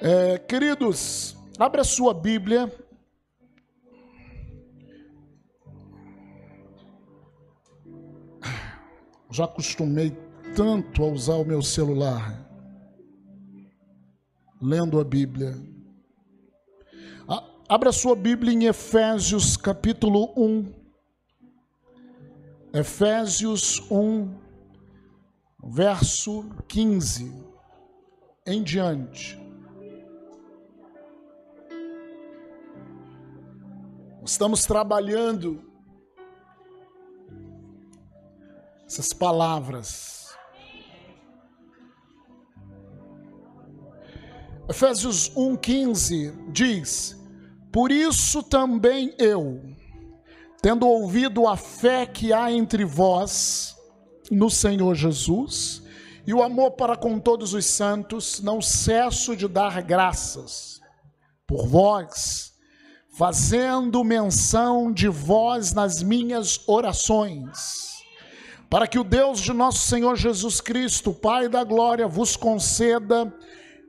É, queridos, abra sua Bíblia. Já acostumei tanto a usar o meu celular, lendo a Bíblia. Abra sua Bíblia em Efésios capítulo 1. Efésios 1, verso 15 em diante. Estamos trabalhando essas palavras. Efésios 1,15 diz: Por isso também eu, tendo ouvido a fé que há entre vós no Senhor Jesus e o amor para com todos os santos, não cesso de dar graças por vós fazendo menção de vós nas minhas orações, para que o Deus de nosso Senhor Jesus Cristo, Pai da glória, vos conceda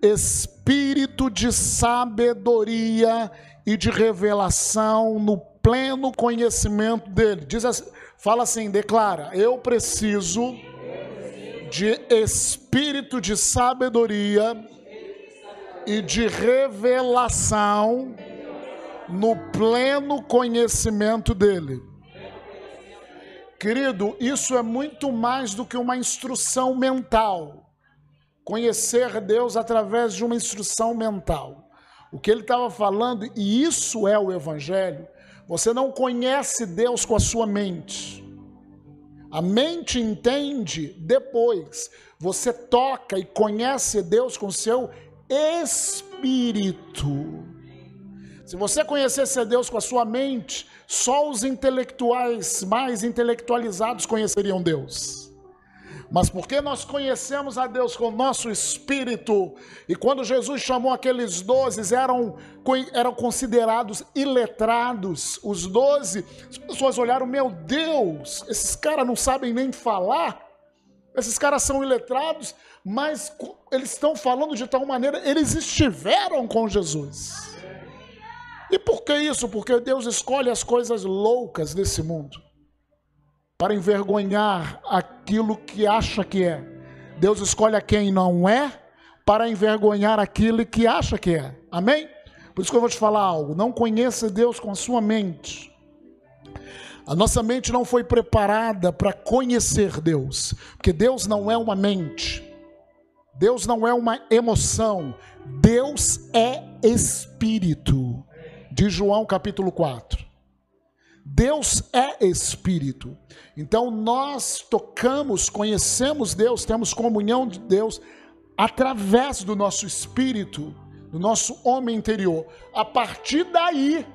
espírito de sabedoria e de revelação no pleno conhecimento dele. Diz assim, fala assim, declara: eu preciso de espírito de sabedoria e de revelação no pleno conhecimento dele. Querido, isso é muito mais do que uma instrução mental. Conhecer Deus através de uma instrução mental. O que ele estava falando, e isso é o Evangelho, você não conhece Deus com a sua mente. A mente entende depois. Você toca e conhece Deus com seu espírito. Se você conhecesse a Deus com a sua mente, só os intelectuais mais intelectualizados conheceriam Deus. Mas porque nós conhecemos a Deus com o nosso espírito, e quando Jesus chamou aqueles doze, eram, eram considerados iletrados, os doze, as pessoas olharam, meu Deus, esses caras não sabem nem falar, esses caras são iletrados, mas eles estão falando de tal maneira, eles estiveram com Jesus. E por que isso? Porque Deus escolhe as coisas loucas desse mundo para envergonhar aquilo que acha que é. Deus escolhe a quem não é para envergonhar aquilo que acha que é. Amém? Por isso que eu vou te falar algo. Não conheça Deus com a sua mente. A nossa mente não foi preparada para conhecer Deus, porque Deus não é uma mente. Deus não é uma emoção. Deus é espírito de João capítulo 4. Deus é espírito. Então nós tocamos, conhecemos Deus, temos comunhão de Deus através do nosso espírito, do nosso homem interior. A partir daí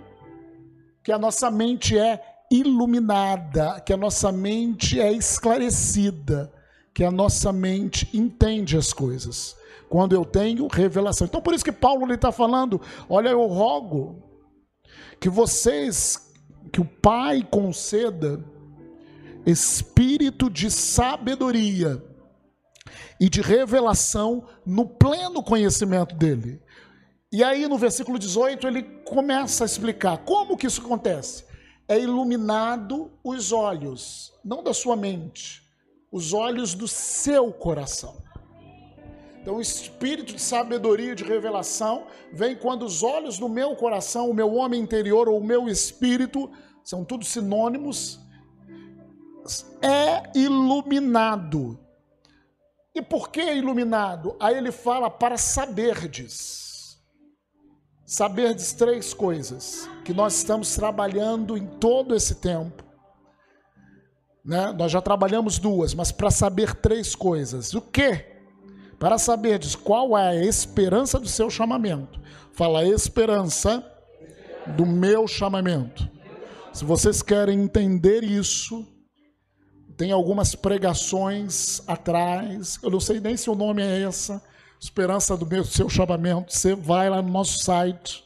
que a nossa mente é iluminada, que a nossa mente é esclarecida, que a nossa mente entende as coisas. Quando eu tenho revelação. Então por isso que Paulo está falando: olha, eu rogo que vocês, que o Pai conceda espírito de sabedoria e de revelação no pleno conhecimento dele. E aí no versículo 18 ele começa a explicar como que isso acontece. É iluminado os olhos, não da sua mente, os olhos do seu coração. Então, o espírito de sabedoria, de revelação, vem quando os olhos do meu coração, o meu homem interior ou o meu espírito, são todos sinônimos, é iluminado. E por que iluminado? Aí ele fala para saberdes. Saberdes três coisas que nós estamos trabalhando em todo esse tempo. Né? Nós já trabalhamos duas, mas para saber três coisas. O que? Para saberdes qual é a esperança do seu chamamento. Fala esperança do meu chamamento. Se vocês querem entender isso, tem algumas pregações atrás, eu não sei nem se o nome é essa, Esperança do meu seu chamamento. Você vai lá no nosso site,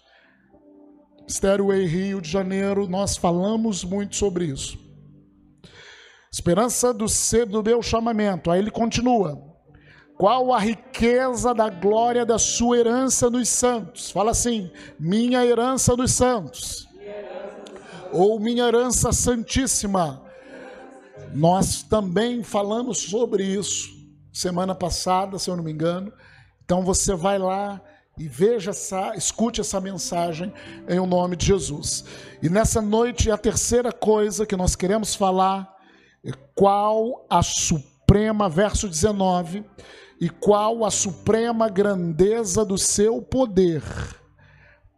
Stairway Rio de Janeiro, nós falamos muito sobre isso. Esperança do, do meu chamamento. Aí ele continua Qual a riqueza da glória da sua herança nos santos? Fala assim: minha herança dos santos. Ou minha herança santíssima. Nós também falamos sobre isso semana passada, se eu não me engano. Então você vai lá e veja essa, escute essa mensagem em o nome de Jesus. E nessa noite a terceira coisa que nós queremos falar é qual a suprema verso 19 e qual a suprema grandeza do seu poder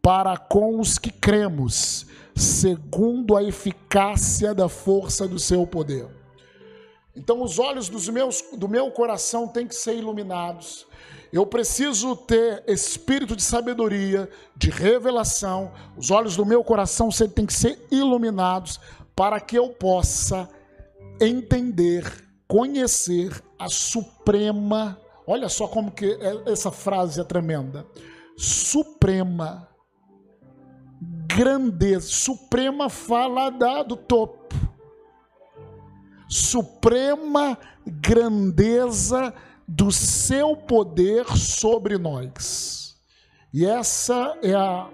para com os que cremos, segundo a eficácia da força do seu poder. Então, os olhos dos meus, do meu coração têm que ser iluminados. Eu preciso ter espírito de sabedoria, de revelação. Os olhos do meu coração têm que ser iluminados para que eu possa entender, conhecer a suprema Olha só como que é, essa frase é tremenda. Suprema grandeza. Suprema fala da, do topo. Suprema grandeza do seu poder sobre nós. E essa é, a,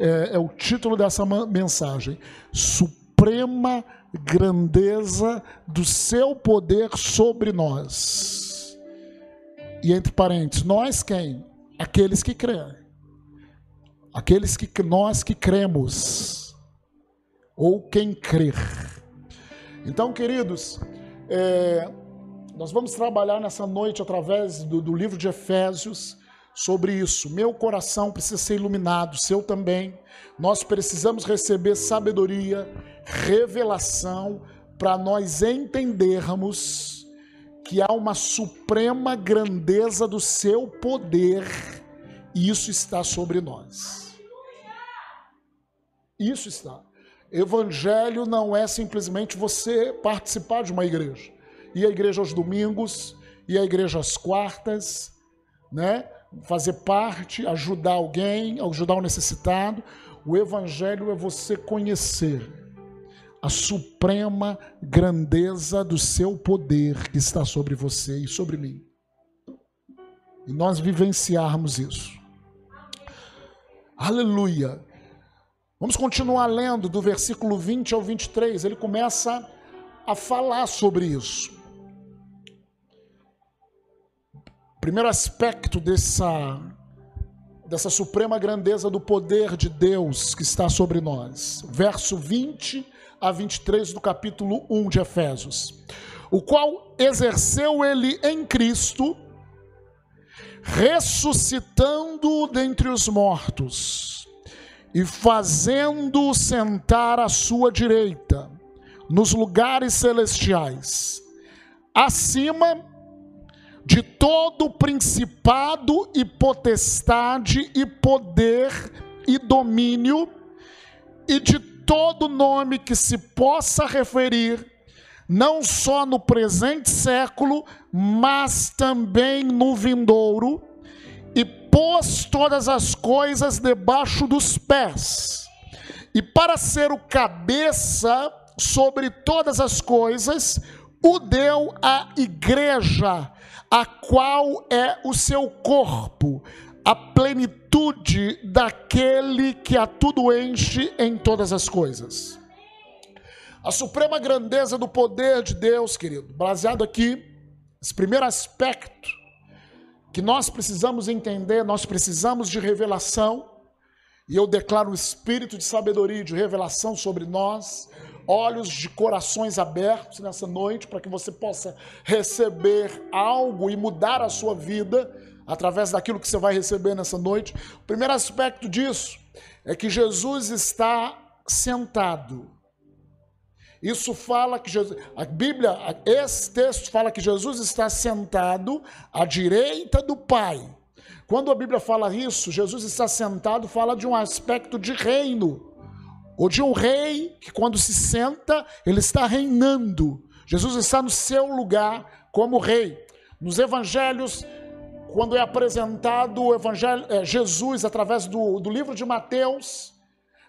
é, é o título dessa mensagem. Suprema grandeza do seu poder sobre nós. E entre parênteses, nós quem? Aqueles que creem. Aqueles que nós que cremos. Ou quem crer. Então, queridos, é, nós vamos trabalhar nessa noite através do, do livro de Efésios sobre isso. Meu coração precisa ser iluminado, seu também. Nós precisamos receber sabedoria, revelação, para nós entendermos que há uma suprema grandeza do seu poder e isso está sobre nós. Isso está. Evangelho não é simplesmente você participar de uma igreja. Ir à igreja aos domingos, ir à igreja às quartas, né? Fazer parte, ajudar alguém, ajudar o necessitado. O evangelho é você conhecer a suprema grandeza do seu poder que está sobre você e sobre mim. E nós vivenciarmos isso. Aleluia. Vamos continuar lendo do versículo 20 ao 23. Ele começa a falar sobre isso. Primeiro aspecto dessa dessa suprema grandeza do poder de Deus que está sobre nós. Verso 20 a 23 do capítulo 1 de Efésios. O qual exerceu ele em Cristo, ressuscitando dentre os mortos e fazendo sentar à sua direita nos lugares celestiais, acima de todo principado e potestade e poder e domínio e de todo nome que se possa referir, não só no presente século, mas também no vindouro, e pôs todas as coisas debaixo dos pés, e para ser o cabeça sobre todas as coisas, o deu à igreja, a qual é o seu corpo, a plenitude daquele que a tudo enche em todas as coisas. A suprema grandeza do poder de Deus, querido, baseado aqui, esse primeiro aspecto que nós precisamos entender, nós precisamos de revelação, e eu declaro o espírito de sabedoria e de revelação sobre nós, olhos de corações abertos nessa noite, para que você possa receber algo e mudar a sua vida através daquilo que você vai receber nessa noite. O primeiro aspecto disso é que Jesus está sentado. Isso fala que Jesus, a Bíblia, esse texto fala que Jesus está sentado à direita do Pai. Quando a Bíblia fala isso, Jesus está sentado, fala de um aspecto de reino, ou de um rei que quando se senta, ele está reinando. Jesus está no seu lugar como rei. Nos evangelhos, quando é apresentado o evangelho, é, Jesus através do, do livro de Mateus,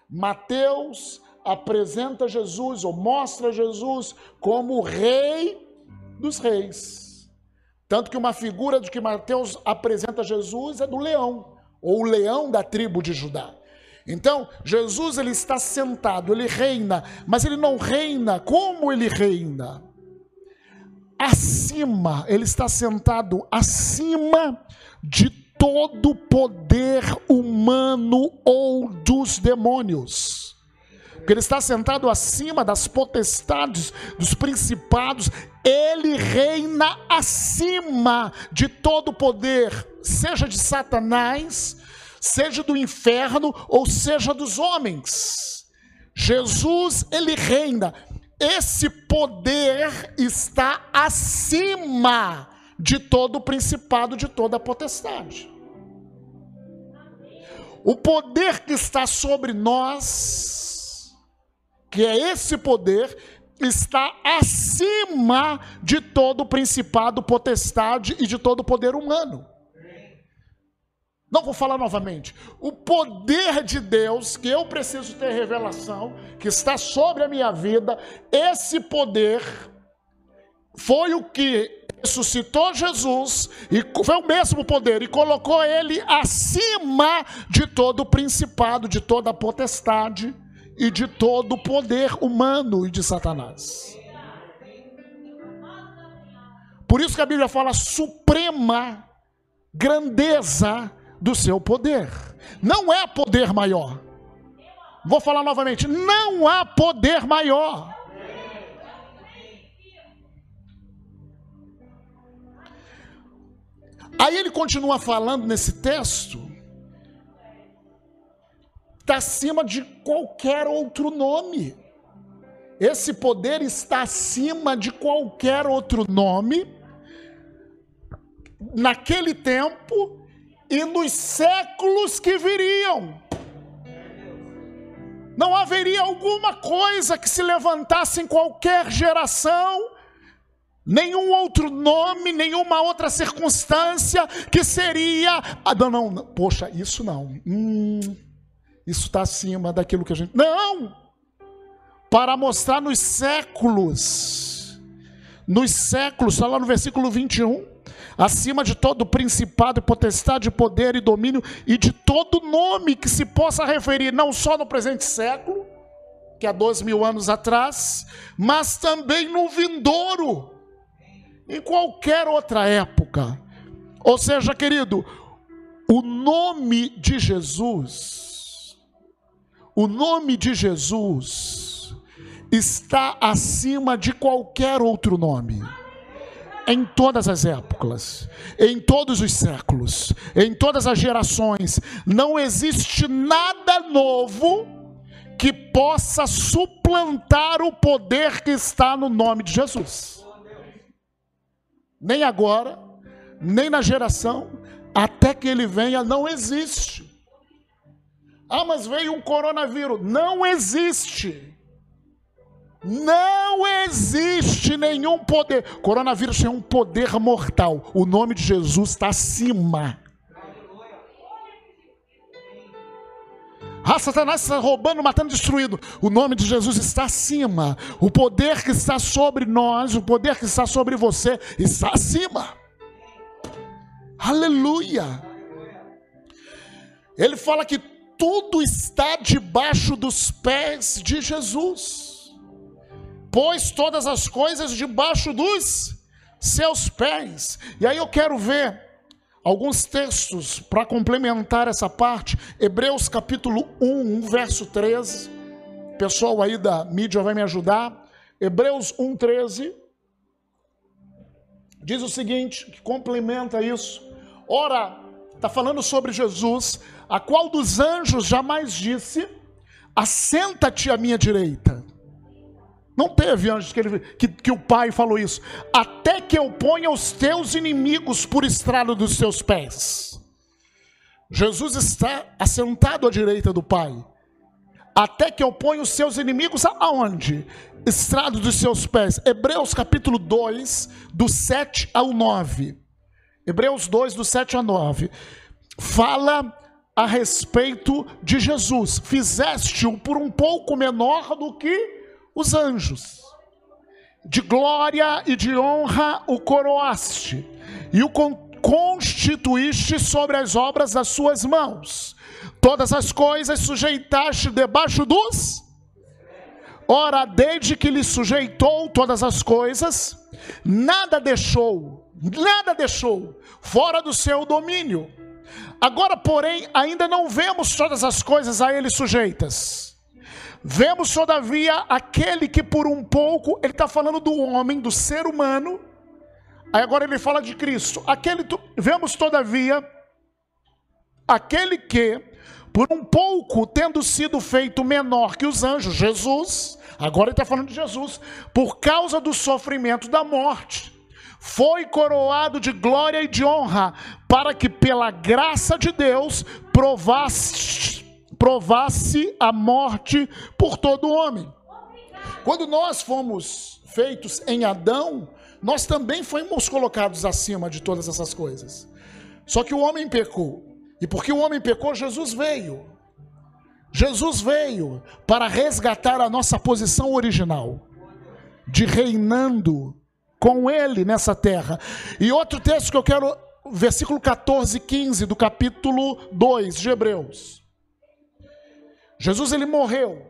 Mateus apresenta Jesus ou mostra Jesus como o rei dos reis. Tanto que uma figura de que Mateus apresenta Jesus é do leão, ou o leão da tribo de Judá. Então, Jesus ele está sentado, ele reina, mas ele não reina como ele reina. Acima, ele está sentado acima de todo poder humano ou dos demônios. Porque ele está sentado acima das potestades, dos principados, ele reina acima de todo poder, seja de Satanás, seja do inferno ou seja dos homens. Jesus, ele reina. Esse poder está acima de todo o principado, de toda a potestade. O poder que está sobre nós, que é esse poder, está acima de todo o principado, potestade e de todo o poder humano. Não vou falar novamente. O poder de Deus, que eu preciso ter revelação, que está sobre a minha vida, esse poder foi o que ressuscitou Jesus, e foi o mesmo poder, e colocou ele acima de todo o principado, de toda a potestade e de todo o poder humano e de Satanás. Por isso que a Bíblia fala suprema grandeza do seu poder. Não é poder maior. Vou falar novamente: não há poder maior. Aí ele continua falando nesse texto, está acima de qualquer outro nome. Esse poder está acima de qualquer outro nome, naquele tempo e nos séculos que viriam. Não haveria alguma coisa que se levantasse em qualquer geração, nenhum outro nome, nenhuma outra circunstância que seria. Ah, não, não, não, poxa, isso não. Hum, isso está acima daquilo que a gente. Não! Para mostrar nos séculos, nos séculos, está lá no versículo 21 acima de todo principado, potestade, poder e domínio e de todo nome que se possa referir, não só no presente século, que há dois mil anos atrás, mas também no vindouro, em qualquer outra época. Ou seja, querido, o nome de Jesus, o nome de Jesus está acima de qualquer outro nome em todas as épocas, em todos os séculos, em todas as gerações. Não existe nada novo que possa suplantar o poder que está no nome de Jesus. Nem agora, nem na geração, até que ele venha, não existe. Ah, mas veio um coronavírus. Não existe. Não existe nenhum poder. Coronavírus é um poder mortal. O nome de Jesus está acima. Ah, Satanás está roubando, matando, destruindo. O nome de Jesus está acima. O poder que está sobre nós, o poder que está sobre você, está acima. Aleluia. Ele fala que tudo está debaixo dos pés de Jesus pôs todas as coisas debaixo dos seus pés. E aí eu quero ver alguns textos para complementar essa parte. Hebreus capítulo 1, verso 13. O pessoal aí da mídia vai me ajudar. Hebreus 1, 13. Diz o seguinte, que complementa isso. Ora, está falando sobre Jesus, a qual dos anjos jamais disse: Assenta-te à minha direita não teve antes que, ele, que, que o pai falou isso. Até que eu ponha os teus inimigos por estrado dos seus pés. Jesus está assentado à direita do Pai. Até que eu ponha os seus inimigos aonde? Estrado dos seus pés. Hebreus capítulo 2, do 7 ao 9. Hebreus 2, do 7 ao 9. Fala a respeito de Jesus. Fizeste-o por um pouco menor do que os anjos. de glória e de honra o coroaste, e o constituíste sobre as obras das suas mãos. Todas as coisas sujeitaste debaixo dos. Ora, desde que lhe sujeitou todas as coisas, nada deixou, nada deixou fora do seu domínio. Agora, porém, ainda não vemos todas as coisas a ele sujeitas. Vemos, todavia, aquele que por um pouco, ele está falando do homem, do ser humano. Aí agora ele fala de Cristo. Aquele, vemos, todavia, aquele que por um pouco tendo sido feito menor que os anjos, Jesus, agora ele está falando de Jesus, por causa do sofrimento da morte, foi coroado de glória e de honra, para que pela graça de Deus provasse, provasse a morte por todo homem. Quando nós fomos feitos em Adão, nós também fomos colocados acima de todas essas coisas. Só que o homem pecou. E porque o homem pecou, Jesus veio. Jesus veio para resgatar a nossa posição original, de reinando com Ele nessa terra. E outro texto que eu quero, versículo 14 e 15 do capítulo 2 de Hebreus. Jesus ele morreu.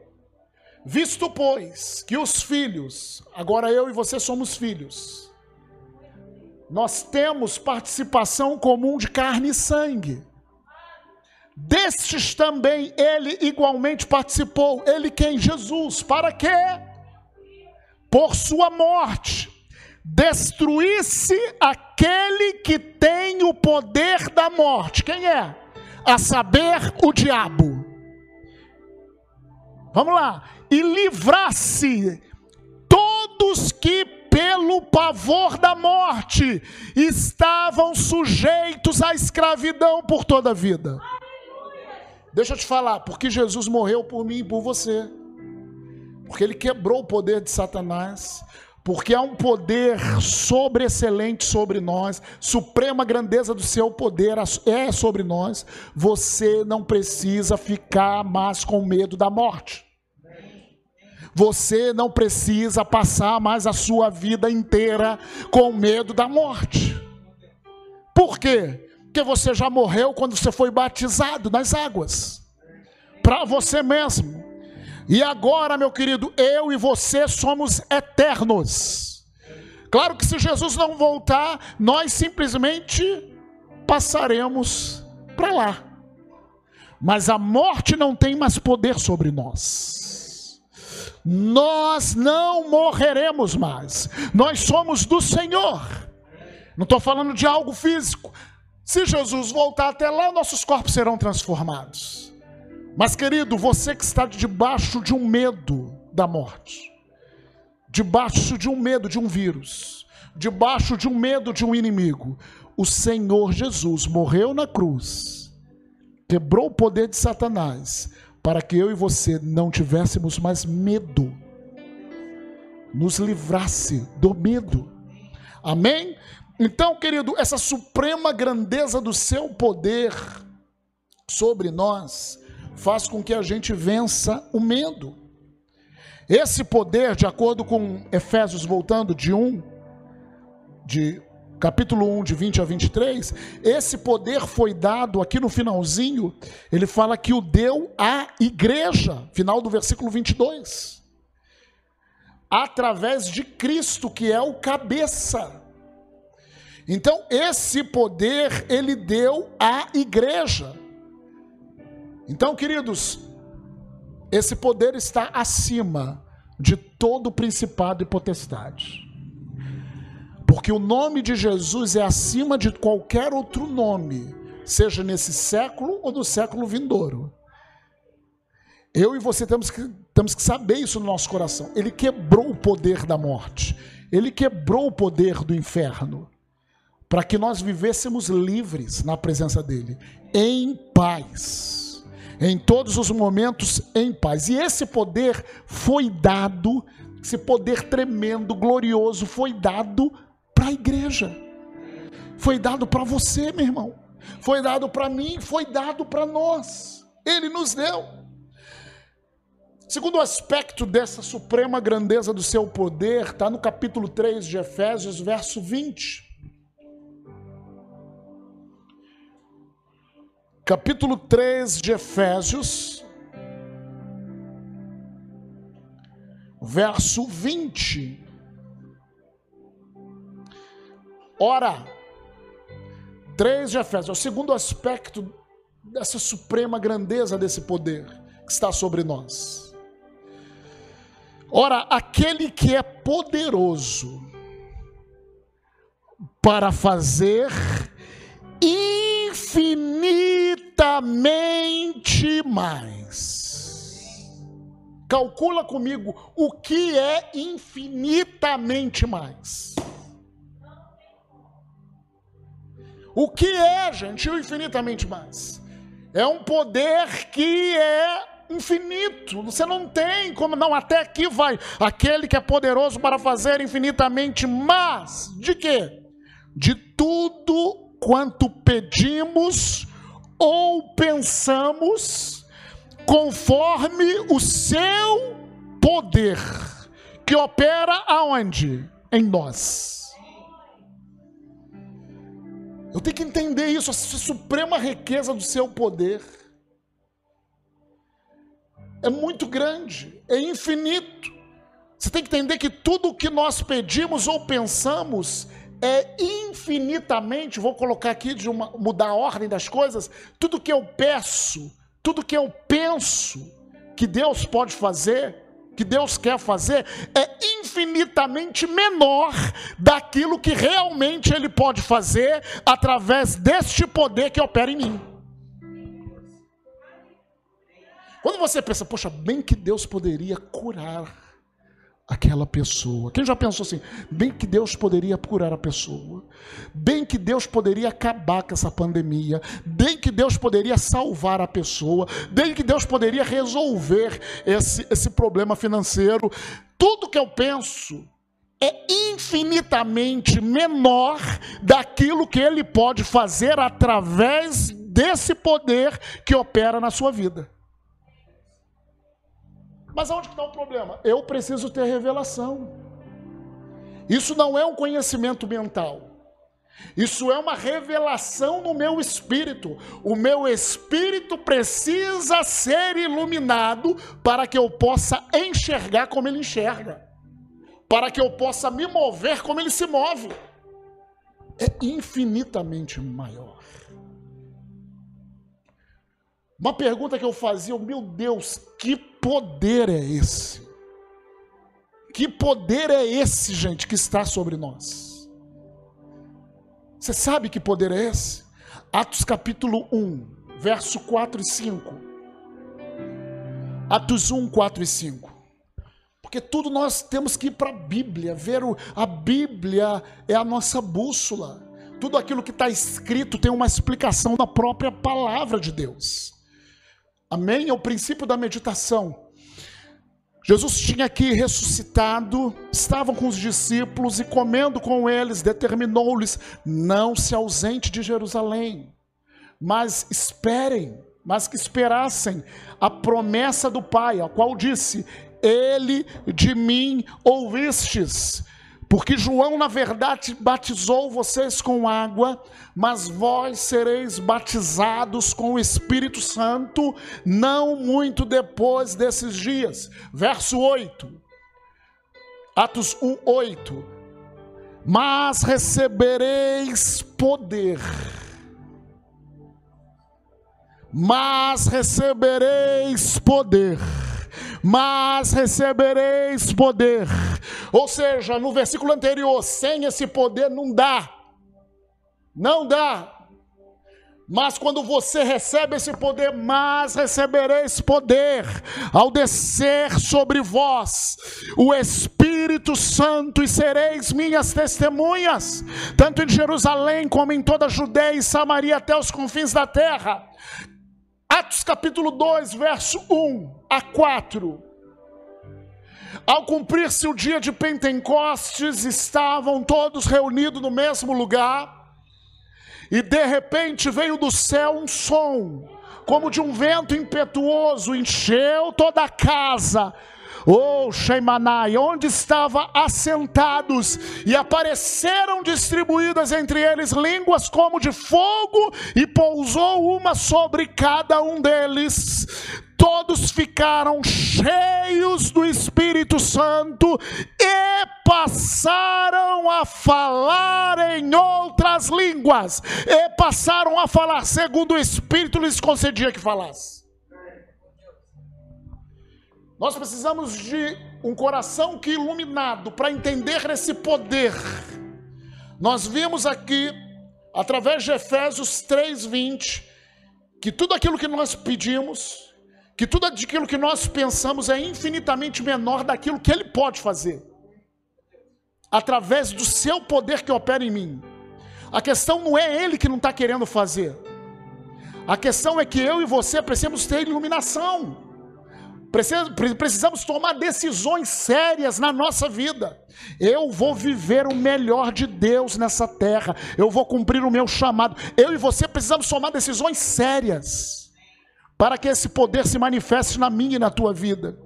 Visto, pois, que os filhos, agora eu e você somos filhos, nós temos participação comum de carne e sangue. Destes também ele igualmente participou. Ele quem? Jesus. Para quê? Por sua morte. Destruísse aquele que tem o poder da morte. Quem é? A saber, o diabo. Vamos lá. E livrasse todos que pelo pavor da morte estavam sujeitos à escravidão por toda a vida. Deixa eu te falar, porque Jesus morreu por mim e por você. Porque ele quebrou o poder de Satanás. Porque há um poder sobreexcelente sobre nós, suprema grandeza do seu poder é sobre nós. Você não precisa ficar mais com medo da morte. Você não precisa passar mais a sua vida inteira com medo da morte. Por quê? Porque você já morreu quando você foi batizado nas águas. Para você mesmo. E agora, meu querido, eu e você somos eternos. Claro que se Jesus não voltar, nós simplesmente passaremos para lá. Mas a morte não tem mais poder sobre nós. Nós não morreremos mais. Nós somos do Senhor. Não estou falando de algo físico. Se Jesus voltar até lá, nossos corpos serão transformados. Mas, querido, você que está debaixo de um medo da morte, debaixo de um medo de um vírus, debaixo de um medo de um inimigo, o Senhor Jesus morreu na cruz, quebrou o poder de Satanás, para que eu e você não tivéssemos mais medo, nos livrasse do medo. Amém? Então, querido, essa suprema grandeza do seu poder sobre nós faz com que a gente vença o medo. Esse poder, de acordo com Efésios, voltando de 1, de capítulo 1, de 20 a 23, esse poder foi dado aqui no finalzinho, ele fala que o deu à igreja, final do versículo 22, através de Cristo, que é o cabeça. Então, esse poder ele deu à igreja. Então, queridos, esse poder está acima de todo principado e potestade. Porque o nome de Jesus é acima de qualquer outro nome, seja nesse século ou no século vindouro. Eu e você temos que, temos que saber isso no nosso coração. Ele quebrou o poder da morte, ele quebrou o poder do inferno para que nós vivêssemos livres na presença dele, em paz. Em todos os momentos, em paz. E esse poder foi dado, esse poder tremendo, glorioso, foi dado para a igreja. Foi dado para você, meu irmão. Foi dado para mim, foi dado para nós. Ele nos deu. Segundo aspecto dessa suprema grandeza do seu poder, está no capítulo 3 de Efésios, verso 20. Capítulo 3 de Efésios, verso 20. Ora, 3 de Efésios, é o segundo aspecto dessa suprema grandeza desse poder que está sobre nós. Ora, aquele que é poderoso para fazer infinitamente mais. Calcula comigo o que é infinitamente mais. O que é, gente, o infinitamente mais? É um poder que é infinito. Você não tem como, não, até aqui vai. Aquele que é poderoso para fazer infinitamente mais. De quê? De tudo quanto pedimos ou pensamos, conforme o seu poder, que opera aonde? Em nós. Eu tenho que entender isso, essa suprema riqueza do seu poder é muito grande, é infinito. Você tem que entender que tudo o que nós pedimos ou pensamos é infinitamente, vou colocar aqui de uma, mudar a ordem das coisas, tudo que eu peço, tudo que eu penso que Deus pode fazer, que Deus quer fazer, é infinitamente menor daquilo que realmente Ele pode fazer através deste poder que opera em mim. Quando você pensa, poxa, bem que Deus poderia curar aquela pessoa. Quem já pensou assim? Bem que Deus poderia curar a pessoa. Bem que Deus poderia acabar com essa pandemia. Bem que Deus poderia salvar a pessoa. Bem que Deus poderia resolver esse, esse problema financeiro. Tudo que eu penso é infinitamente menor daquilo que ele pode fazer através desse poder que opera na sua vida. Mas aonde está o problema? Eu preciso ter revelação. Isso não é um conhecimento mental. Isso é uma revelação no meu espírito. O meu espírito precisa ser iluminado para que eu possa enxergar como ele enxerga, para que eu possa me mover como ele se move. É infinitamente maior. Uma pergunta que eu fazia, meu Deus, que poder é esse? Que poder é esse, gente, que está sobre nós? Você sabe que poder é esse? Atos capítulo 1, verso 4 e 5. Atos 1, 4 e 5. Porque tudo nós temos que ir para a Bíblia, ver o, a Bíblia é a nossa bússola. Tudo aquilo que está escrito tem uma explicação na própria palavra de Deus. Amém? É o princípio da meditação. Jesus tinha aqui ressuscitado, estavam com os discípulos e comendo com eles, determinou-lhes: não se ausente de Jerusalém, mas esperem, mas que esperassem a promessa do Pai, a qual disse: Ele de mim ouvistes. Porque João, na verdade, batizou vocês com água, mas vós sereis batizados com o Espírito Santo, não muito depois desses dias. Verso 8. Atos 1, 8. Mas recebereis poder. Mas recebereis poder mas recebereis poder. Ou seja, no versículo anterior, sem esse poder não dá. Não dá. Mas quando você recebe esse poder, mas recebereis poder ao descer sobre vós o Espírito Santo e sereis minhas testemunhas, tanto em Jerusalém como em toda a Judéia e Samaria até os confins da terra. Atos capítulo 2, verso 1 a 4. Ao cumprir-se o dia de Pentecostes, estavam todos reunidos no mesmo lugar, e de repente veio do céu um som, como de um vento impetuoso, encheu toda a casa. Oh, Sheimanai, onde estavam assentados, e apareceram distribuídas entre eles línguas como de fogo, e pousou uma sobre cada um deles todos ficaram cheios do Espírito Santo e passaram a falar em outras línguas, e passaram a falar segundo o Espírito lhes concedia que falasse. Nós precisamos de um coração que iluminado para entender esse poder. Nós vimos aqui, através de Efésios 3:20, que tudo aquilo que nós pedimos, que tudo aquilo que nós pensamos é infinitamente menor daquilo que Ele pode fazer, através do seu poder que opera em mim. A questão não é Ele que não está querendo fazer, a questão é que eu e você precisamos ter iluminação. Precisamos tomar decisões sérias na nossa vida. Eu vou viver o melhor de Deus nessa terra. Eu vou cumprir o meu chamado. Eu e você precisamos tomar decisões sérias para que esse poder se manifeste na minha e na tua vida.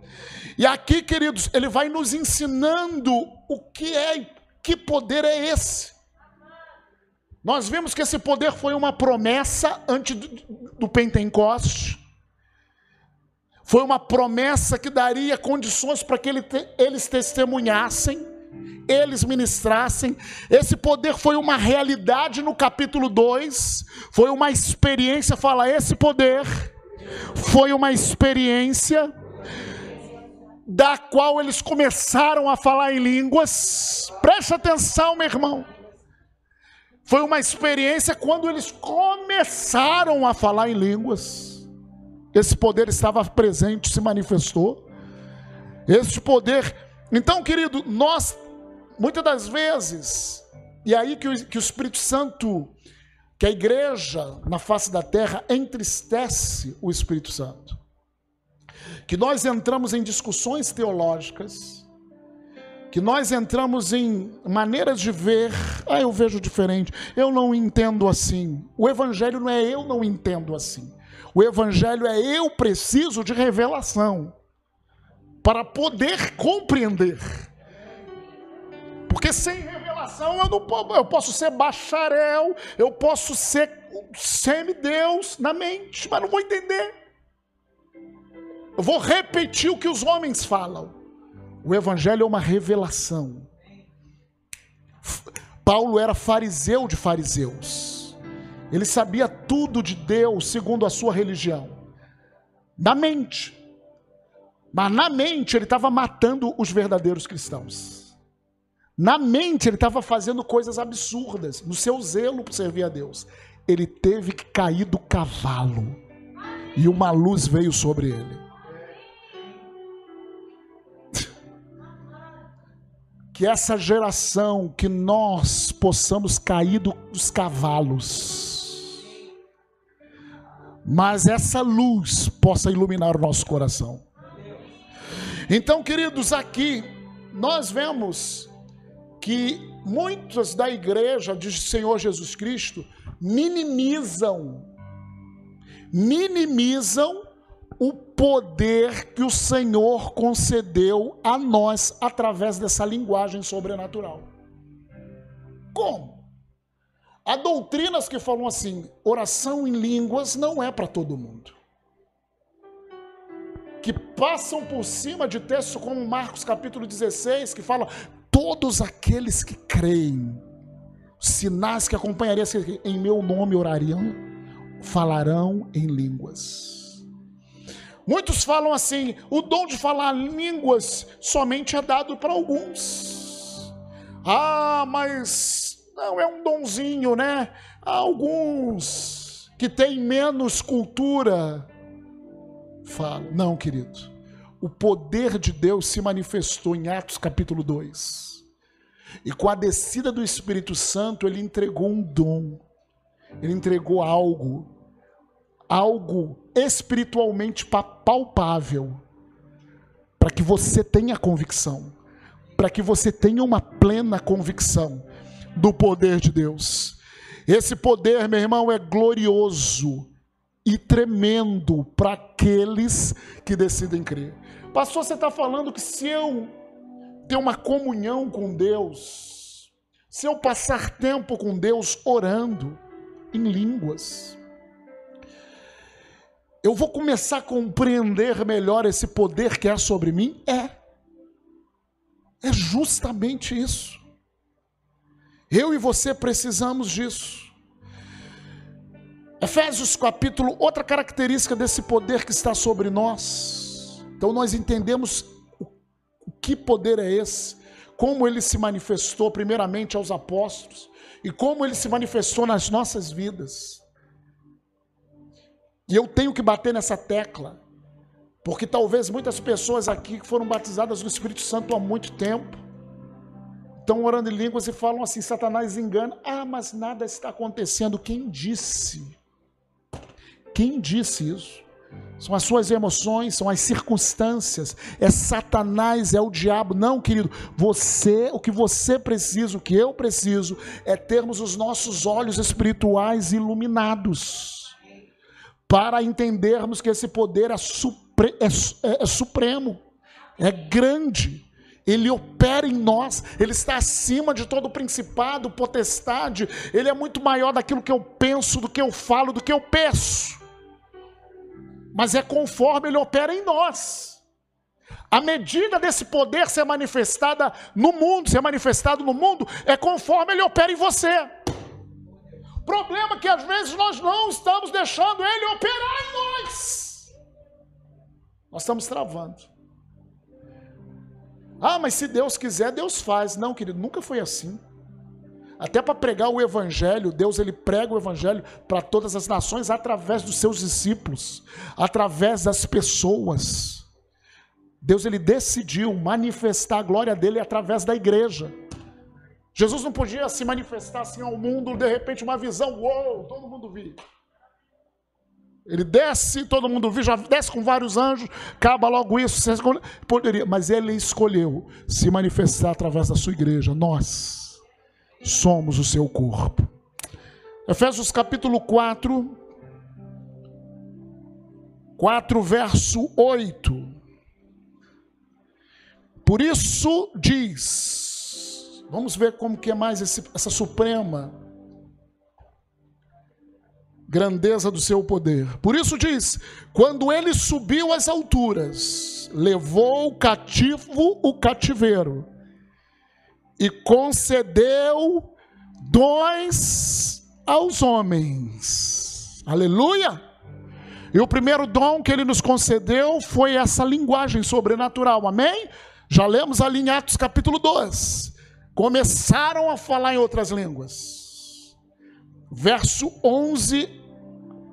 E aqui, queridos, ele vai nos ensinando o que é, que poder é esse. Nós vimos que esse poder foi uma promessa antes do Pentecoste. Foi uma promessa que daria condições para que eles testemunhassem, eles ministrassem. Esse poder foi uma realidade no capítulo 2, foi uma experiência. Fala, esse poder foi uma experiência da qual eles começaram a falar em línguas. Preste atenção, meu irmão. Foi uma experiência quando eles começaram a falar em línguas. Esse poder estava presente, se manifestou. Esse poder. Então, querido, nós, muitas das vezes, e aí que o, que o Espírito Santo que a igreja na face da terra entristece o Espírito Santo. Que nós entramos em discussões teológicas, que nós entramos em maneiras de ver, ah, eu vejo diferente, eu não entendo assim. O evangelho não é eu não entendo assim. O evangelho é eu preciso de revelação para poder compreender. Porque sem revelação eu não eu posso ser bacharel, eu posso ser semideus na mente, mas não vou entender. Eu vou repetir o que os homens falam. O evangelho é uma revelação. Paulo era fariseu de fariseus. Ele sabia tudo de Deus segundo a sua religião. Na mente. Mas na mente ele estava matando os verdadeiros cristãos. Na mente ele estava fazendo coisas absurdas, no seu zelo por servir a Deus. Ele teve que cair do cavalo e uma luz veio sobre ele. Que essa geração, que nós possamos cair dos cavalos, mas essa luz possa iluminar o nosso coração. Então, queridos, aqui nós vemos que muitos da igreja de Senhor Jesus Cristo minimizam, minimizam o poder que o Senhor concedeu a nós através dessa linguagem sobrenatural. Como? Há doutrinas que falam assim: oração em línguas não é para todo mundo. Que passam por cima de textos como Marcos capítulo 16, que fala: todos aqueles que creem, sinais que acompanhariam em meu nome orariam, falarão em línguas. Muitos falam assim: o dom de falar línguas somente é dado para alguns. Ah, mas não é um donzinho, né? Há alguns que têm menos cultura. Falo, não, querido o poder de Deus se manifestou em Atos capítulo 2. E com a descida do Espírito Santo, ele entregou um dom, ele entregou algo, algo espiritualmente palpável, para que você tenha convicção, para que você tenha uma plena convicção do poder de Deus. Esse poder, meu irmão, é glorioso e tremendo para aqueles que decidem crer. Pastor, você está falando que se eu ter uma comunhão com Deus, se eu passar tempo com Deus orando em línguas, eu vou começar a compreender melhor esse poder que é sobre mim? É. É justamente isso. Eu e você precisamos disso. Efésios capítulo, outra característica desse poder que está sobre nós. Então nós entendemos que poder é esse, como ele se manifestou primeiramente aos apóstolos e como ele se manifestou nas nossas vidas. E eu tenho que bater nessa tecla, porque talvez muitas pessoas aqui que foram batizadas no Espírito Santo há muito tempo, estão orando em línguas e falam assim: Satanás engana. Ah, mas nada está acontecendo. Quem disse? Quem disse isso? São as suas emoções, são as circunstâncias. É Satanás, é o diabo. Não, querido. Você, o que você precisa, o que eu preciso, é termos os nossos olhos espirituais iluminados para entendermos que esse poder é, supre, é, é, é supremo, é grande, ele opera em nós, ele está acima de todo principado, potestade, ele é muito maior daquilo que eu penso, do que eu falo, do que eu peço, mas é conforme ele opera em nós. A medida desse poder ser manifestada no mundo, ser manifestado no mundo, é conforme ele opera em você. Problema que às vezes nós não estamos deixando Ele operar em nós. Nós estamos travando. Ah, mas se Deus quiser, Deus faz. Não, querido, nunca foi assim. Até para pregar o evangelho, Deus ele prega o evangelho para todas as nações através dos seus discípulos, através das pessoas. Deus ele decidiu manifestar a glória dele através da igreja. Jesus não podia se manifestar assim ao mundo, de repente uma visão, uou, todo mundo viu. Ele desce, todo mundo viu, já desce com vários anjos, acaba logo isso, poderia, mas ele escolheu se manifestar através da sua igreja. Nós somos o seu corpo. Efésios capítulo 4, 4 verso 8. Por isso diz: Vamos ver como que é mais esse, essa suprema grandeza do seu poder. Por isso diz: quando ele subiu às alturas, levou cativo o cativeiro e concedeu dons aos homens. Aleluia! E o primeiro dom que ele nos concedeu foi essa linguagem sobrenatural. Amém? Já lemos ali em Atos capítulo 2 começaram a falar em outras línguas. Verso 11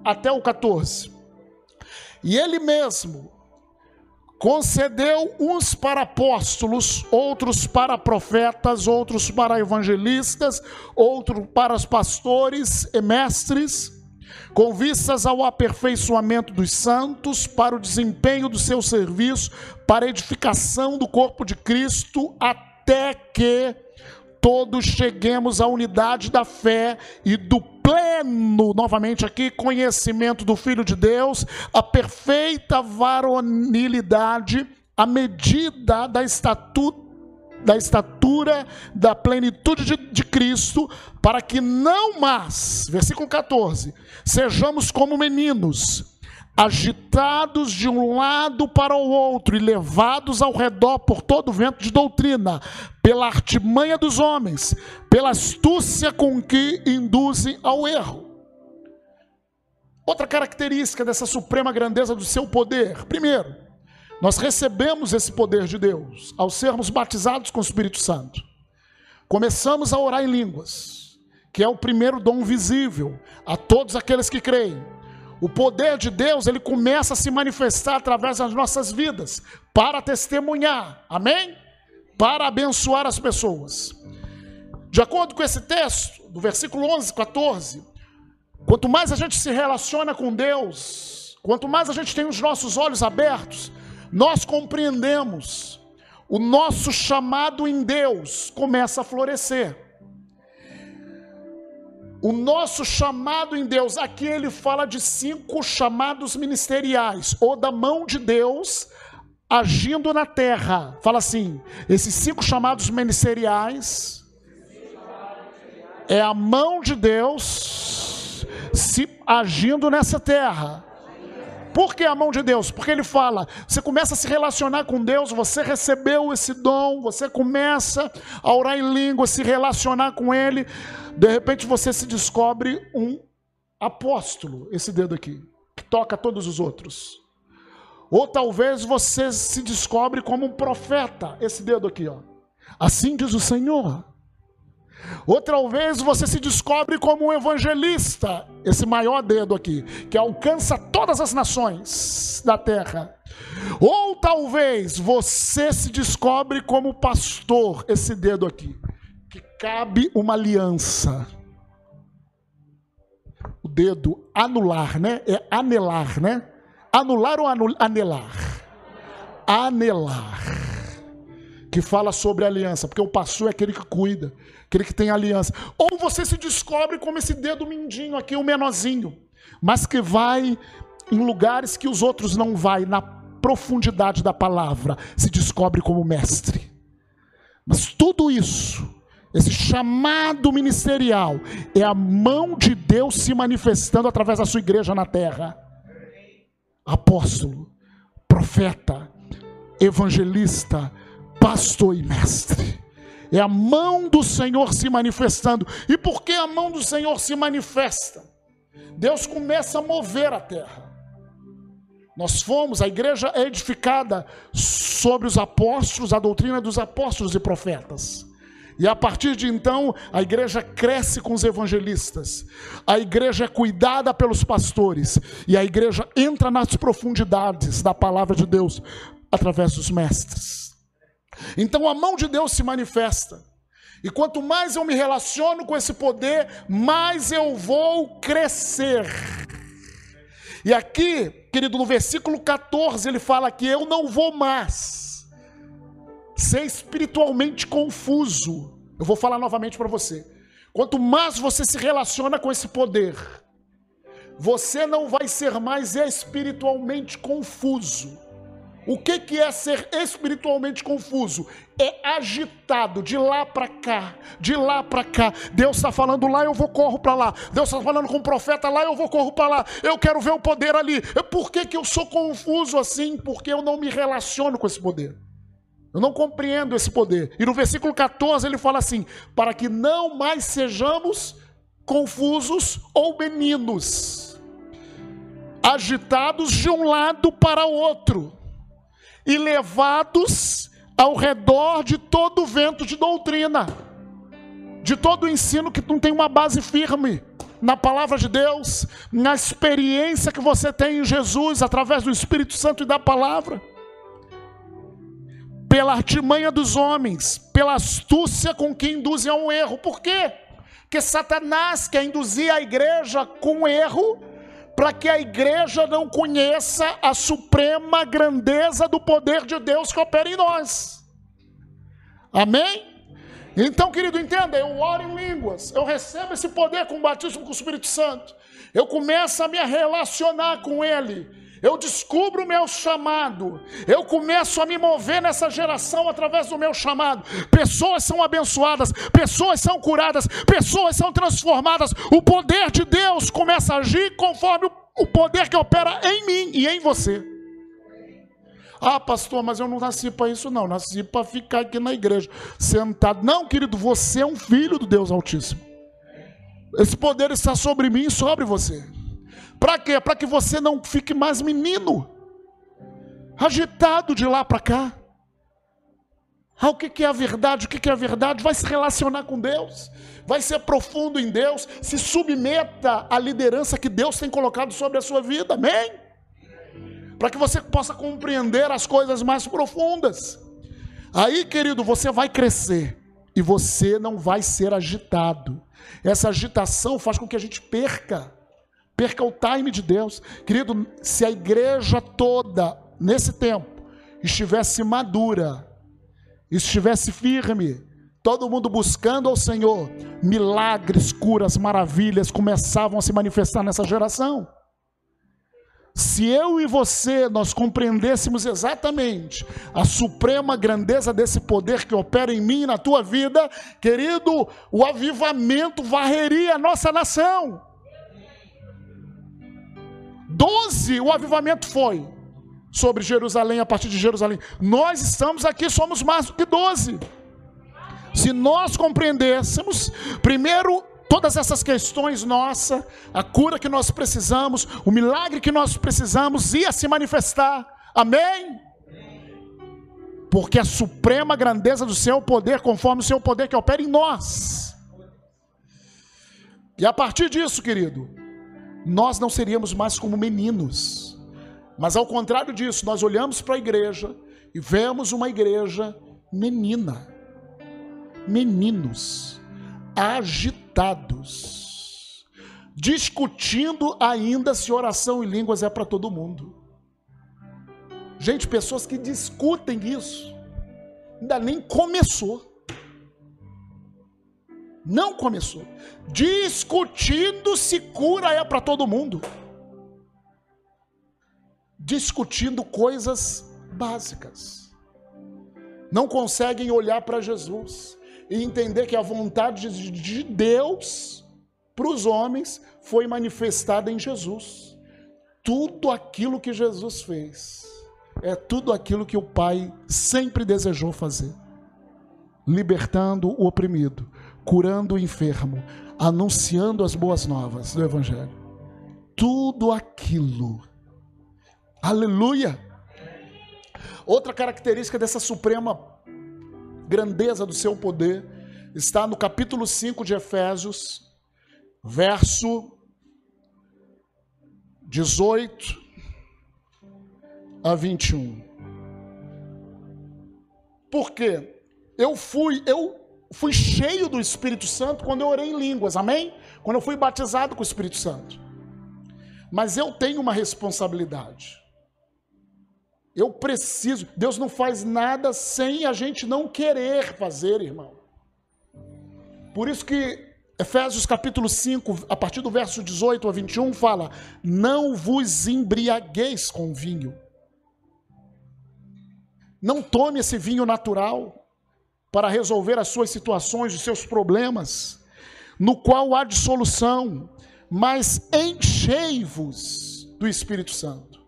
até o 14. E ele mesmo concedeu uns para apóstolos, outros para profetas, outros para evangelistas, outros para os pastores e mestres, com vistas ao aperfeiçoamento dos santos, para o desempenho do seu serviço, para a edificação do corpo de Cristo, até que todos cheguemos à unidade da fé e do pleno, novamente aqui, conhecimento do Filho de Deus, a perfeita varonilidade, a medida da estatura da estatura da plenitude de, de, Cristo, para que não mais, versículo 14, sejamos como meninos, agitados de um lado para o outro e levados ao redor por todo o vento de doutrina, pela artimanha dos homens, pela astúcia com que induzem ao erro. Outra característica dessa suprema grandeza do seu poder, primeiro, nós recebemos esse poder de Deus ao sermos batizados com o Espírito Santo. Começamos a orar em línguas, que é o primeiro dom visível a todos aqueles que creem. O poder de Deus, ele começa a se manifestar através das nossas vidas, para testemunhar, amém? Para abençoar as pessoas. De acordo com esse texto, do versículo 11, 14, quanto mais a gente se relaciona com Deus, quanto mais a gente tem os nossos olhos abertos, nós compreendemos o nosso chamado em Deus começa a florescer. O nosso chamado em Deus, aqui ele fala de cinco chamados ministeriais, ou da mão de Deus agindo na terra. Fala assim: esses cinco chamados ministeriais é a mão de Deus se agindo nessa terra. Por que a mão de Deus? Porque ele fala, você começa a se relacionar com Deus, você recebeu esse dom, você começa a orar em língua, se relacionar com Ele, de repente você se descobre um apóstolo, esse dedo aqui, que toca todos os outros. Ou talvez você se descobre como um profeta, esse dedo aqui, ó. Assim diz o Senhor. Outra vez você se descobre como um evangelista, esse maior dedo aqui, que alcança todas as nações da terra. Ou talvez você se descobre como pastor, esse dedo aqui, que cabe uma aliança. O dedo anular, né? É anelar, né? Anular ou anelar? Anelar que fala sobre aliança, porque o pastor é aquele que cuida, aquele que tem aliança. Ou você se descobre como esse dedo mindinho aqui, o menorzinho, mas que vai em lugares que os outros não vai, na profundidade da palavra, se descobre como mestre. Mas tudo isso, esse chamado ministerial, é a mão de Deus se manifestando através da sua igreja na terra. Apóstolo, profeta, evangelista, pastor e mestre. É a mão do Senhor se manifestando. E por que a mão do Senhor se manifesta? Deus começa a mover a terra. Nós fomos, a igreja é edificada sobre os apóstolos, a doutrina dos apóstolos e profetas. E a partir de então, a igreja cresce com os evangelistas, a igreja é cuidada pelos pastores, e a igreja entra nas profundidades da palavra de Deus através dos mestres. Então a mão de Deus se manifesta. E quanto mais eu me relaciono com esse poder, mais eu vou crescer. E aqui, querido, no versículo 14, ele fala que eu não vou mais ser espiritualmente confuso. Eu vou falar novamente para você. Quanto mais você se relaciona com esse poder, você não vai ser mais espiritualmente confuso. O que, que é ser espiritualmente confuso? É agitado de lá para cá, de lá para cá. Deus está falando lá, eu vou corro para lá. Deus está falando com o profeta lá, eu vou corro para lá. Eu quero ver o poder ali. Por que, que eu sou confuso assim? Porque eu não me relaciono com esse poder. Eu não compreendo esse poder. E no versículo 14 ele fala assim: para que não mais sejamos confusos ou meninos, agitados de um lado para o outro e levados ao redor de todo o vento de doutrina, de todo o ensino que não tem uma base firme na palavra de Deus, na experiência que você tem em Jesus através do Espírito Santo e da palavra. Pela artimanha dos homens, pela astúcia com que induzem ao erro. Por quê? Porque Satanás quer induzir a igreja com erro para que a igreja não conheça a suprema grandeza do poder de Deus que opera em nós. Amém? Então, querido, entenda, eu oro em línguas, eu recebo esse poder com o batismo com o Espírito Santo, eu começo a me relacionar com Ele, eu descubro o meu chamado, eu começo a me mover nessa geração através do meu chamado. Pessoas são abençoadas, pessoas são curadas, pessoas são transformadas. O poder de Deus começa a agir conforme o poder que opera em mim e em você. Ah, pastor, mas eu não nasci para isso, não. Nasci para ficar aqui na igreja, sentado. Não, querido, você é um filho do Deus Altíssimo. Esse poder está sobre mim e sobre você. Para quê? Para que você não fique mais menino, agitado de lá para cá. Ah, o que é a verdade? O que é a verdade? Vai se relacionar com Deus, vai ser profundo em Deus, se submeta à liderança que Deus tem colocado sobre a sua vida, amém? Para que você possa compreender as coisas mais profundas. Aí, querido, você vai crescer e você não vai ser agitado. Essa agitação faz com que a gente perca perca o time de Deus. Querido, se a igreja toda, nesse tempo, estivesse madura, estivesse firme, todo mundo buscando ao Senhor, milagres, curas, maravilhas começavam a se manifestar nessa geração. Se eu e você nós compreendêssemos exatamente a suprema grandeza desse poder que opera em mim e na tua vida, querido, o avivamento varreria a nossa nação. Doze, o avivamento foi sobre Jerusalém, a partir de Jerusalém. Nós estamos aqui, somos mais do que doze. Se nós compreendêssemos, primeiro, todas essas questões nossa, a cura que nós precisamos, o milagre que nós precisamos ia se manifestar. Amém? Porque a suprema grandeza do seu poder, conforme o seu poder que opera em nós. E a partir disso, querido, nós não seríamos mais como meninos. Mas ao contrário disso, nós olhamos para a igreja e vemos uma igreja menina. Meninos agitados, discutindo ainda se oração em línguas é para todo mundo. Gente, pessoas que discutem isso, ainda nem começou. Não começou. Discutindo se cura é para todo mundo. Discutindo coisas básicas. Não conseguem olhar para Jesus e entender que a vontade de Deus para os homens foi manifestada em Jesus. Tudo aquilo que Jesus fez é tudo aquilo que o Pai sempre desejou fazer: libertando o oprimido, curando o enfermo, anunciando as boas novas do Evangelho. Tudo aquilo. Aleluia! Outra característica dessa suprema grandeza do seu poder, está no capítulo 5 de Efésios, verso 18 a 21. Por quê? Eu fui, eu fui cheio do Espírito Santo quando eu orei em línguas, amém? Quando eu fui batizado com o Espírito Santo. Mas eu tenho uma responsabilidade. Eu preciso. Deus não faz nada sem a gente não querer fazer, irmão. Por isso que Efésios capítulo 5, a partir do verso 18 a 21, fala: Não vos embriagueis com vinho. Não tome esse vinho natural para resolver as suas situações, os seus problemas, no qual há dissolução, mas enchei-vos do Espírito Santo.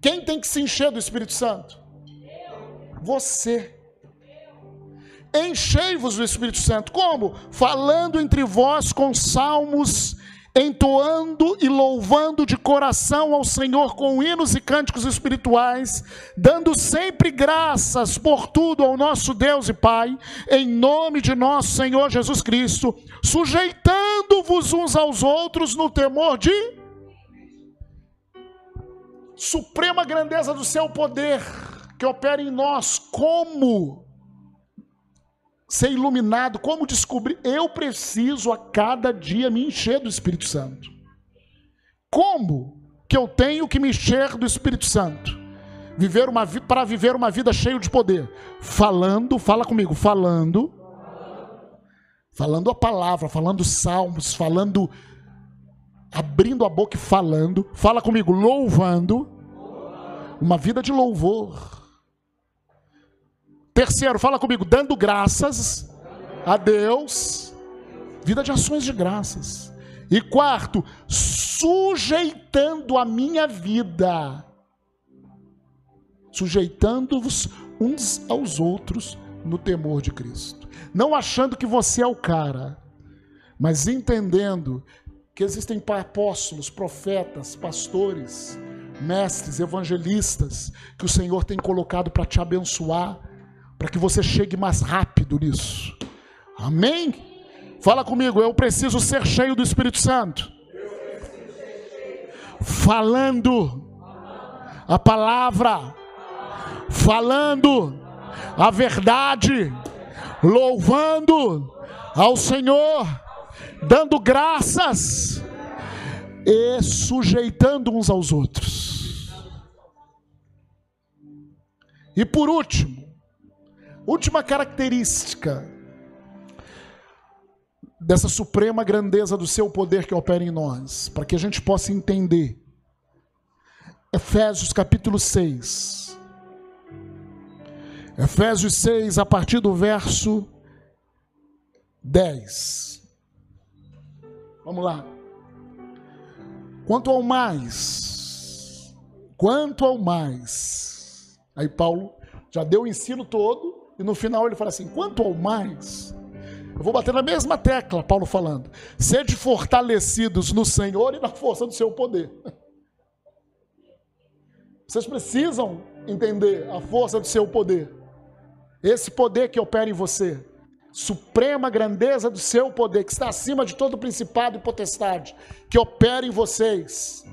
Quem tem que se encher do Espírito Santo? Você. Enchei-vos do Espírito Santo. Como? Falando entre vós com salmos, entoando e louvando de coração ao Senhor com hinos e cânticos espirituais, dando sempre graças por tudo ao nosso Deus e Pai, em nome de nosso Senhor Jesus Cristo, sujeitando-vos uns aos outros no temor de suprema grandeza do seu poder que opera em nós, como ser iluminado, como descobrir. Eu preciso a cada dia me encher do Espírito Santo. Como que eu tenho que me encher do Espírito Santo? Viver uma para viver uma vida cheia de poder, falando, fala comigo, falando, falando a palavra, falando salmos, falando abrindo a boca e falando. Fala comigo, louvando. Uma vida de louvor. Terceiro, fala comigo, dando graças a Deus. Vida de ações de graças. E quarto, sujeitando a minha vida. Sujeitando-vos uns aos outros no temor de Cristo. Não achando que você é o cara, mas entendendo que existem apóstolos, profetas, pastores, mestres, evangelistas, que o Senhor tem colocado para te abençoar, para que você chegue mais rápido nisso. Amém? Fala comigo, eu preciso ser cheio do Espírito Santo. Falando a palavra, falando a verdade, louvando ao Senhor dando graças e sujeitando uns aos outros. E por último, última característica dessa suprema grandeza do seu poder que opera em nós, para que a gente possa entender. Efésios capítulo 6. Efésios 6, a partir do verso 10. Vamos lá. Quanto ao mais, quanto ao mais. Aí Paulo já deu o ensino todo e no final ele fala assim: quanto ao mais. Eu vou bater na mesma tecla, Paulo falando. Sede fortalecidos no Senhor e na força do seu poder. Vocês precisam entender a força do seu poder. Esse poder que opera em você suprema grandeza do seu poder, que está acima de todo principado e potestade, que opera em vocês,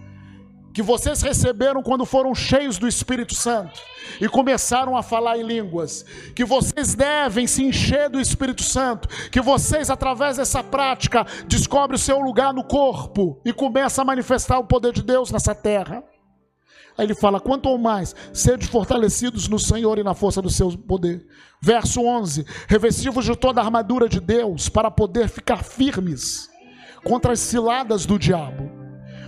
que vocês receberam quando foram cheios do Espírito Santo e começaram a falar em línguas, que vocês devem se encher do Espírito Santo, que vocês, através dessa prática, descobrem o seu lugar no corpo e começam a manifestar o poder de Deus nessa terra. Aí ele fala: quanto ou mais, sede fortalecidos no Senhor e na força do seu poder. Verso 11: revestivos de toda a armadura de Deus para poder ficar firmes contra as ciladas do diabo.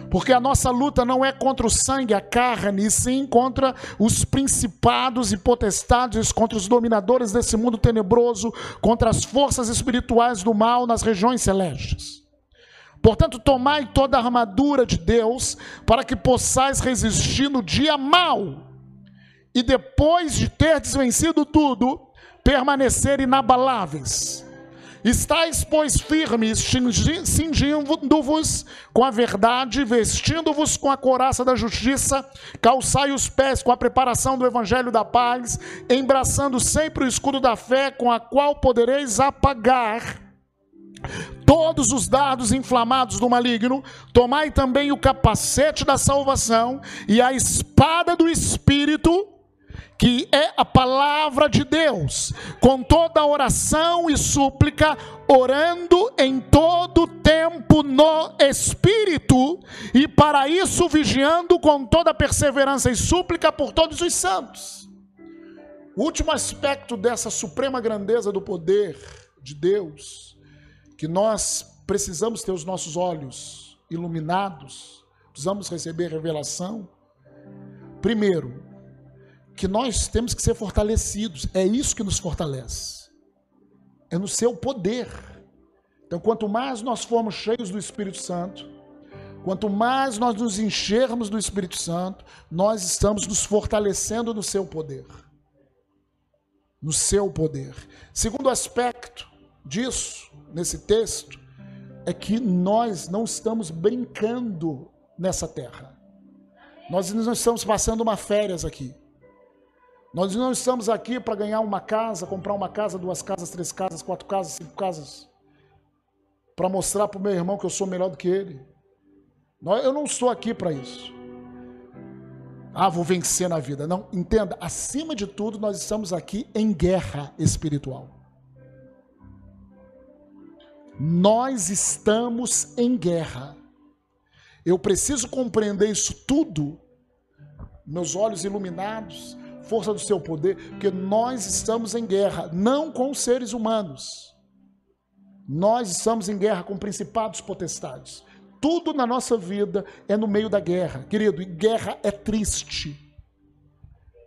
Porque a nossa luta não é contra o sangue, a carne, e sim contra os principados e potestades, contra os dominadores desse mundo tenebroso, contra as forças espirituais do mal nas regiões celestes. Portanto, tomai toda a armadura de Deus, para que possais resistir no dia mau, e depois de ter desvencido tudo, permanecer inabaláveis. Estais, pois, firmes, cingindo-vos com a verdade, vestindo-vos com a coraça da justiça, calçai os pés com a preparação do evangelho da paz, embraçando sempre o escudo da fé, com a qual podereis apagar todos os dardos inflamados do maligno, tomai também o capacete da salvação e a espada do Espírito, que é a palavra de Deus, com toda oração e súplica, orando em todo tempo no Espírito, e para isso vigiando com toda perseverança e súplica por todos os santos. O último aspecto dessa suprema grandeza do poder de Deus que nós precisamos ter os nossos olhos iluminados, precisamos receber revelação. Primeiro, que nós temos que ser fortalecidos, é isso que nos fortalece, é no seu poder. Então, quanto mais nós formos cheios do Espírito Santo, quanto mais nós nos enchermos do Espírito Santo, nós estamos nos fortalecendo no seu poder. No seu poder. Segundo aspecto disso, nesse texto é que nós não estamos brincando nessa terra. Nós não estamos passando uma férias aqui. Nós não estamos aqui para ganhar uma casa, comprar uma casa, duas casas, três casas, quatro casas, cinco casas, para mostrar para o meu irmão que eu sou melhor do que ele. Eu não estou aqui para isso. Ah, vou vencer na vida. Não, entenda, acima de tudo, nós estamos aqui em guerra espiritual. Nós estamos em guerra. Eu preciso compreender isso tudo, meus olhos iluminados, força do seu poder, porque nós estamos em guerra, não com seres humanos. Nós estamos em guerra com principados potestades. Tudo na nossa vida é no meio da guerra. Querido, e guerra é triste.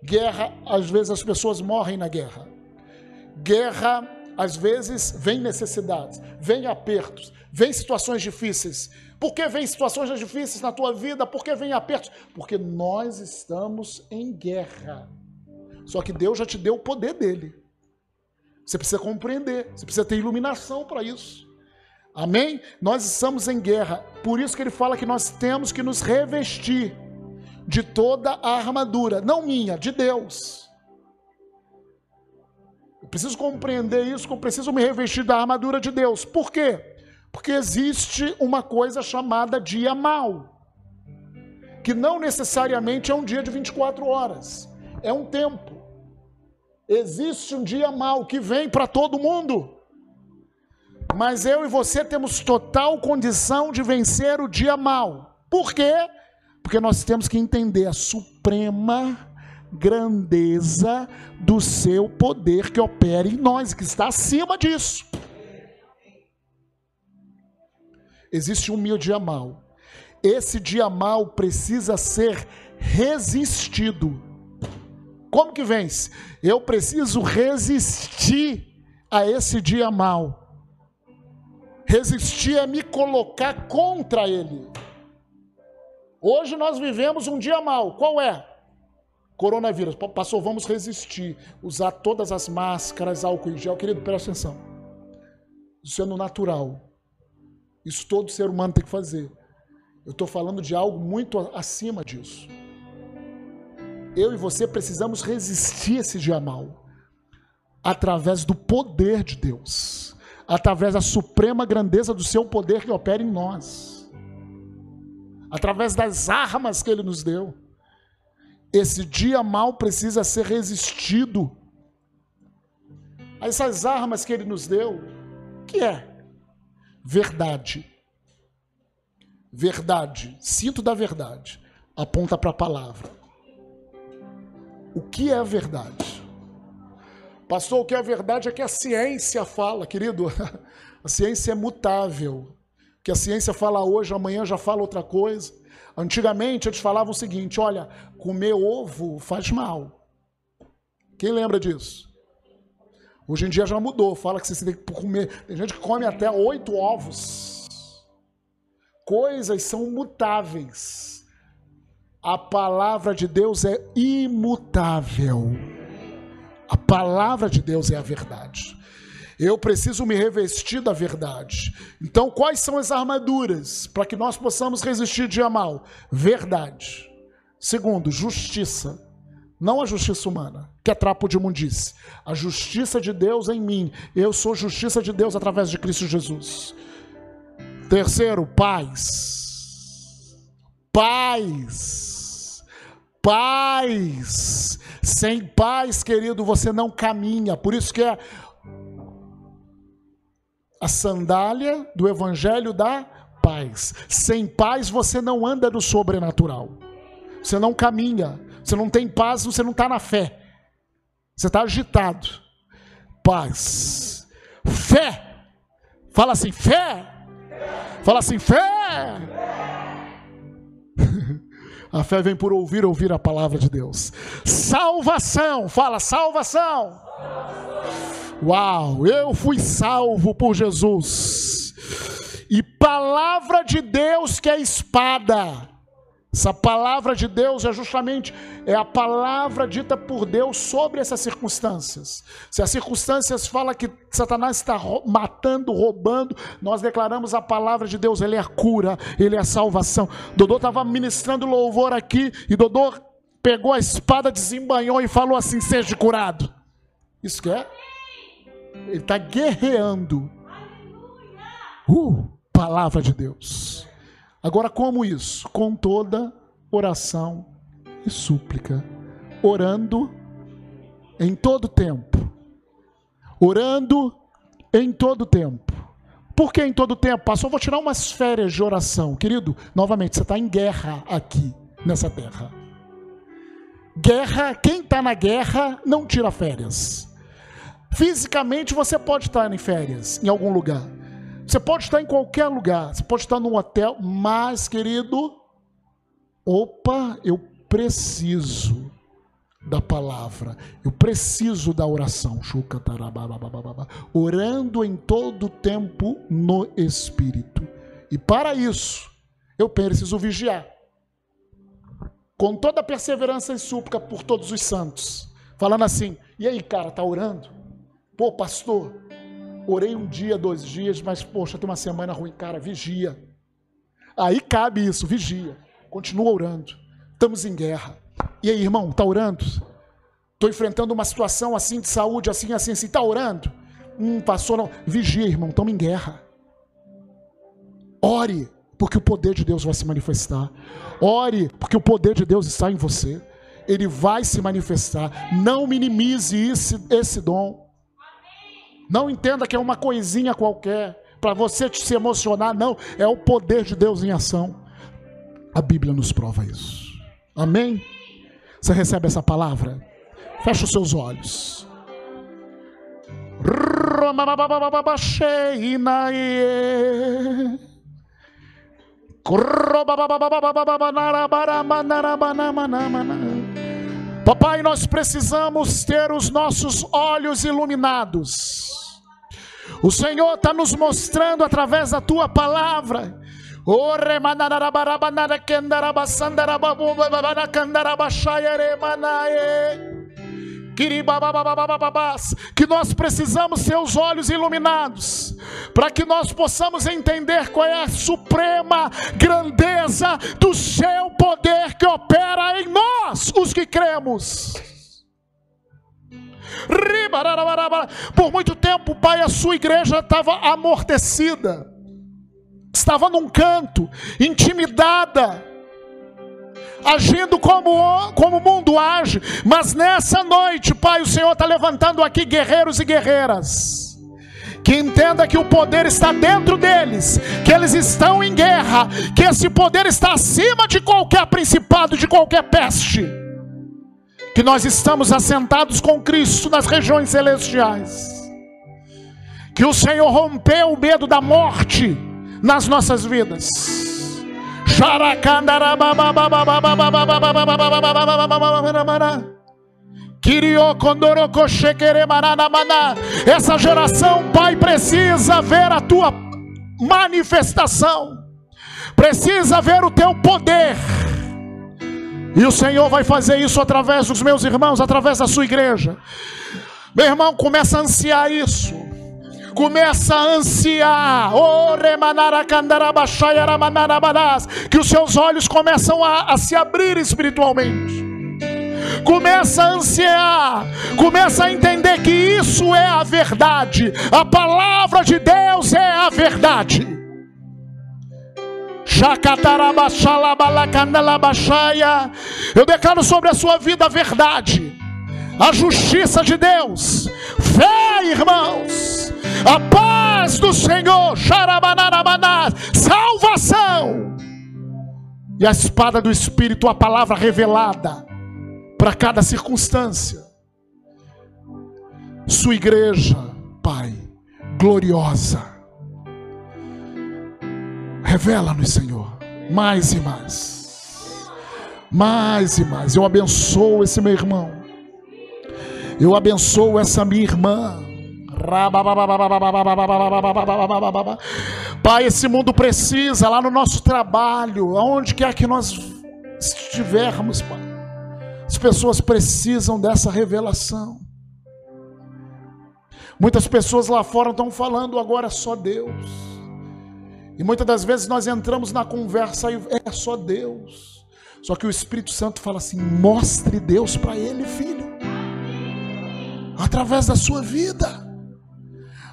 Guerra, às vezes as pessoas morrem na guerra. Guerra às vezes vem necessidades, vem apertos, vem situações difíceis. Por que vem situações difíceis na tua vida? Por que vem apertos? Porque nós estamos em guerra. Só que Deus já te deu o poder dele. Você precisa compreender, você precisa ter iluminação para isso. Amém? Nós estamos em guerra. Por isso que ele fala que nós temos que nos revestir de toda a armadura, não minha, de Deus. Eu preciso compreender isso, eu preciso me revestir da armadura de Deus. Por quê? Porque existe uma coisa chamada dia mau, que não necessariamente é um dia de 24 horas, é um tempo. Existe um dia mau que vem para todo mundo. Mas eu e você temos total condição de vencer o dia mau. Por quê? Porque nós temos que entender a suprema grandeza do seu poder que opera em nós, que está acima disso. existe um dia mal. Esse dia mal precisa ser resistido. Como que vence? Eu preciso resistir a esse dia mal. Resistir é me colocar contra ele. Hoje nós vivemos um dia mal. Qual é? Coronavírus. Passou, vamos resistir. Usar todas as máscaras, álcool em gel. Querido, presta atenção. Isso é no natural. Isso todo ser humano tem que fazer. Eu estou falando de algo muito acima disso. Eu e você precisamos resistir esse dia mal através do poder de Deus, através da suprema grandeza do seu poder que opera em nós, através das armas que Ele nos deu. Esse dia mal precisa ser resistido. Essas armas que Ele nos deu, que é verdade. Verdade, cinto da verdade, aponta para a palavra. O que é a verdade? Pastor, o que é verdade é que a ciência fala, querido. A ciência é mutável. O que a ciência fala hoje, amanhã já fala outra coisa. Antigamente eles falavam o seguinte: olha, comer ovo faz mal. Quem lembra disso? Hoje em dia já mudou, fala que você tem que comer. Tem gente que come até oito ovos. Coisas são mutáveis. A palavra de Deus é imutável. A palavra de Deus é a verdade. Eu preciso me revestir da verdade. Então, quais são as armaduras para que nós possamos resistir dia mal? Verdade. Segundo, justiça. Não a justiça humana, que é trapo de imundice. A justiça de Deus em mim. Eu sou justiça de Deus através de Cristo Jesus. Terceiro, paz. Paz. Paz. Sem paz, querido, você não caminha. Por isso que é a sandália do evangelho da paz. Sem paz você não anda no sobrenatural. Você não caminha. Você não tem paz, você não está na fé. Você está agitado. Paz. Fé. Fala assim, fé. Fala assim, fé. A fé vem por ouvir, ouvir a palavra de Deus. Salvação. Fala, salvação. Uau, eu fui salvo por Jesus. E palavra de Deus que é espada. Essa palavra de Deus é justamente é a palavra dita por Deus sobre essas circunstâncias. Se as circunstâncias falam que Satanás está matando, roubando, nós declaramos a palavra de Deus, ele é a cura, ele é a salvação. Dodô estava ministrando louvor aqui e Dodô pegou a espada, desembanhou e falou assim: seja curado. Isso que é? Ele está guerreando. Uh, palavra de Deus. Agora, como isso? Com toda oração e súplica, orando em todo tempo. Orando em todo tempo. Por que em todo tempo? Pastor, vou tirar umas férias de oração. Querido, novamente, você está em guerra aqui, nessa terra. Guerra, quem está na guerra não tira férias. Fisicamente você pode estar em férias, em algum lugar. Você pode estar em qualquer lugar, você pode estar num hotel, mas, querido, opa, eu preciso da palavra, eu preciso da oração, orando em todo tempo no Espírito. E para isso, eu preciso vigiar, com toda perseverança e súplica por todos os santos, falando assim: e aí, cara, tá orando? Pô, pastor, Orei um dia, dois dias, mas poxa, tem uma semana ruim, cara, vigia. Aí cabe isso, vigia. Continua orando. Estamos em guerra. E aí, irmão, está orando? Estou enfrentando uma situação assim de saúde, assim, assim, assim. Está orando? Hum, passou não. Vigia, irmão, estamos em guerra. Ore, porque o poder de Deus vai se manifestar. Ore, porque o poder de Deus está em você. Ele vai se manifestar. Não minimize esse, esse dom. Não entenda que é uma coisinha qualquer para você se emocionar, não. É o poder de Deus em ação. A Bíblia nos prova isso. Amém? Você recebe essa palavra? Feche os seus olhos. Papai, nós precisamos ter os nossos olhos iluminados. O Senhor está nos mostrando através da tua palavra. Que nós precisamos ter os olhos iluminados, para que nós possamos entender qual é a suprema grandeza do seu poder que opera em nós, os que cremos. Por muito tempo, Pai, a sua igreja estava amortecida, estava num canto, intimidada, agindo como, como o mundo age, mas nessa noite, Pai, o Senhor está levantando aqui guerreiros e guerreiras. Que entenda que o poder está dentro deles, que eles estão em guerra, que esse poder está acima de qualquer principado, de qualquer peste que nós estamos assentados com Cristo nas regiões celestiais. Que o Senhor rompeu o medo da morte nas nossas vidas. Essa geração, Pai, precisa ver a tua manifestação, precisa ver o teu poder e o Senhor vai fazer isso através dos meus irmãos, através da sua igreja. Meu irmão, começa a ansiar isso. Começa a ansiar. Que os seus olhos começam a, a se abrir espiritualmente. Começa a ansiar, começa a entender que isso é a verdade. A palavra de Deus é a verdade. Eu declaro sobre a sua vida a verdade, a justiça de Deus, fé, irmãos, a paz do Senhor, salvação. E a espada do Espírito, a palavra revelada para cada circunstância. Sua igreja, Pai, gloriosa. Revela-nos, Senhor, mais e mais. Mais e mais. Eu abençoo esse meu irmão. Eu abençoo essa minha irmã. Pai, esse mundo precisa lá no nosso trabalho, aonde quer que nós estivermos, Pai. As pessoas precisam dessa revelação. Muitas pessoas lá fora estão falando agora só Deus. E muitas das vezes nós entramos na conversa e é só Deus. Só que o Espírito Santo fala assim: mostre Deus para ele, filho, através da sua vida,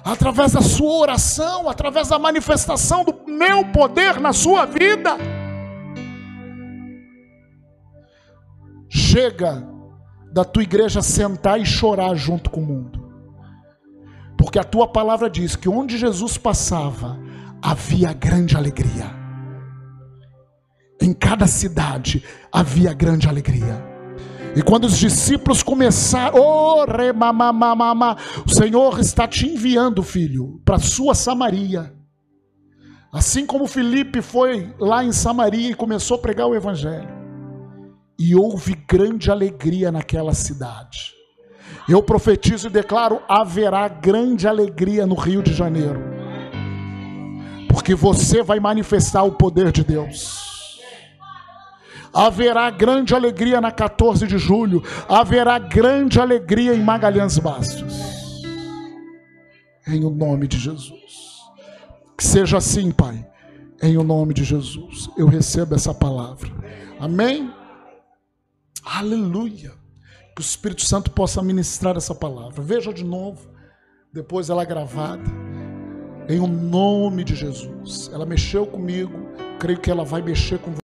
através da sua oração, através da manifestação do meu poder na sua vida. Chega da tua igreja sentar e chorar junto com o mundo, porque a tua palavra diz que onde Jesus passava, havia grande alegria. Em cada cidade havia grande alegria. E quando os discípulos começaram, oh, remamamamama, o Senhor está te enviando, filho, para sua Samaria. Assim como Felipe foi lá em Samaria e começou a pregar o evangelho. E houve grande alegria naquela cidade. Eu profetizo e declaro: haverá grande alegria no Rio de Janeiro porque você vai manifestar o poder de Deus. Haverá grande alegria na 14 de julho, haverá grande alegria em Magalhães Bastos. Em o nome de Jesus. Que seja assim, Pai. Em o nome de Jesus. Eu recebo essa palavra. Amém? Aleluia. Que o Espírito Santo possa ministrar essa palavra. Veja de novo. Depois ela é gravada em o nome de Jesus. Ela mexeu comigo, creio que ela vai mexer com você.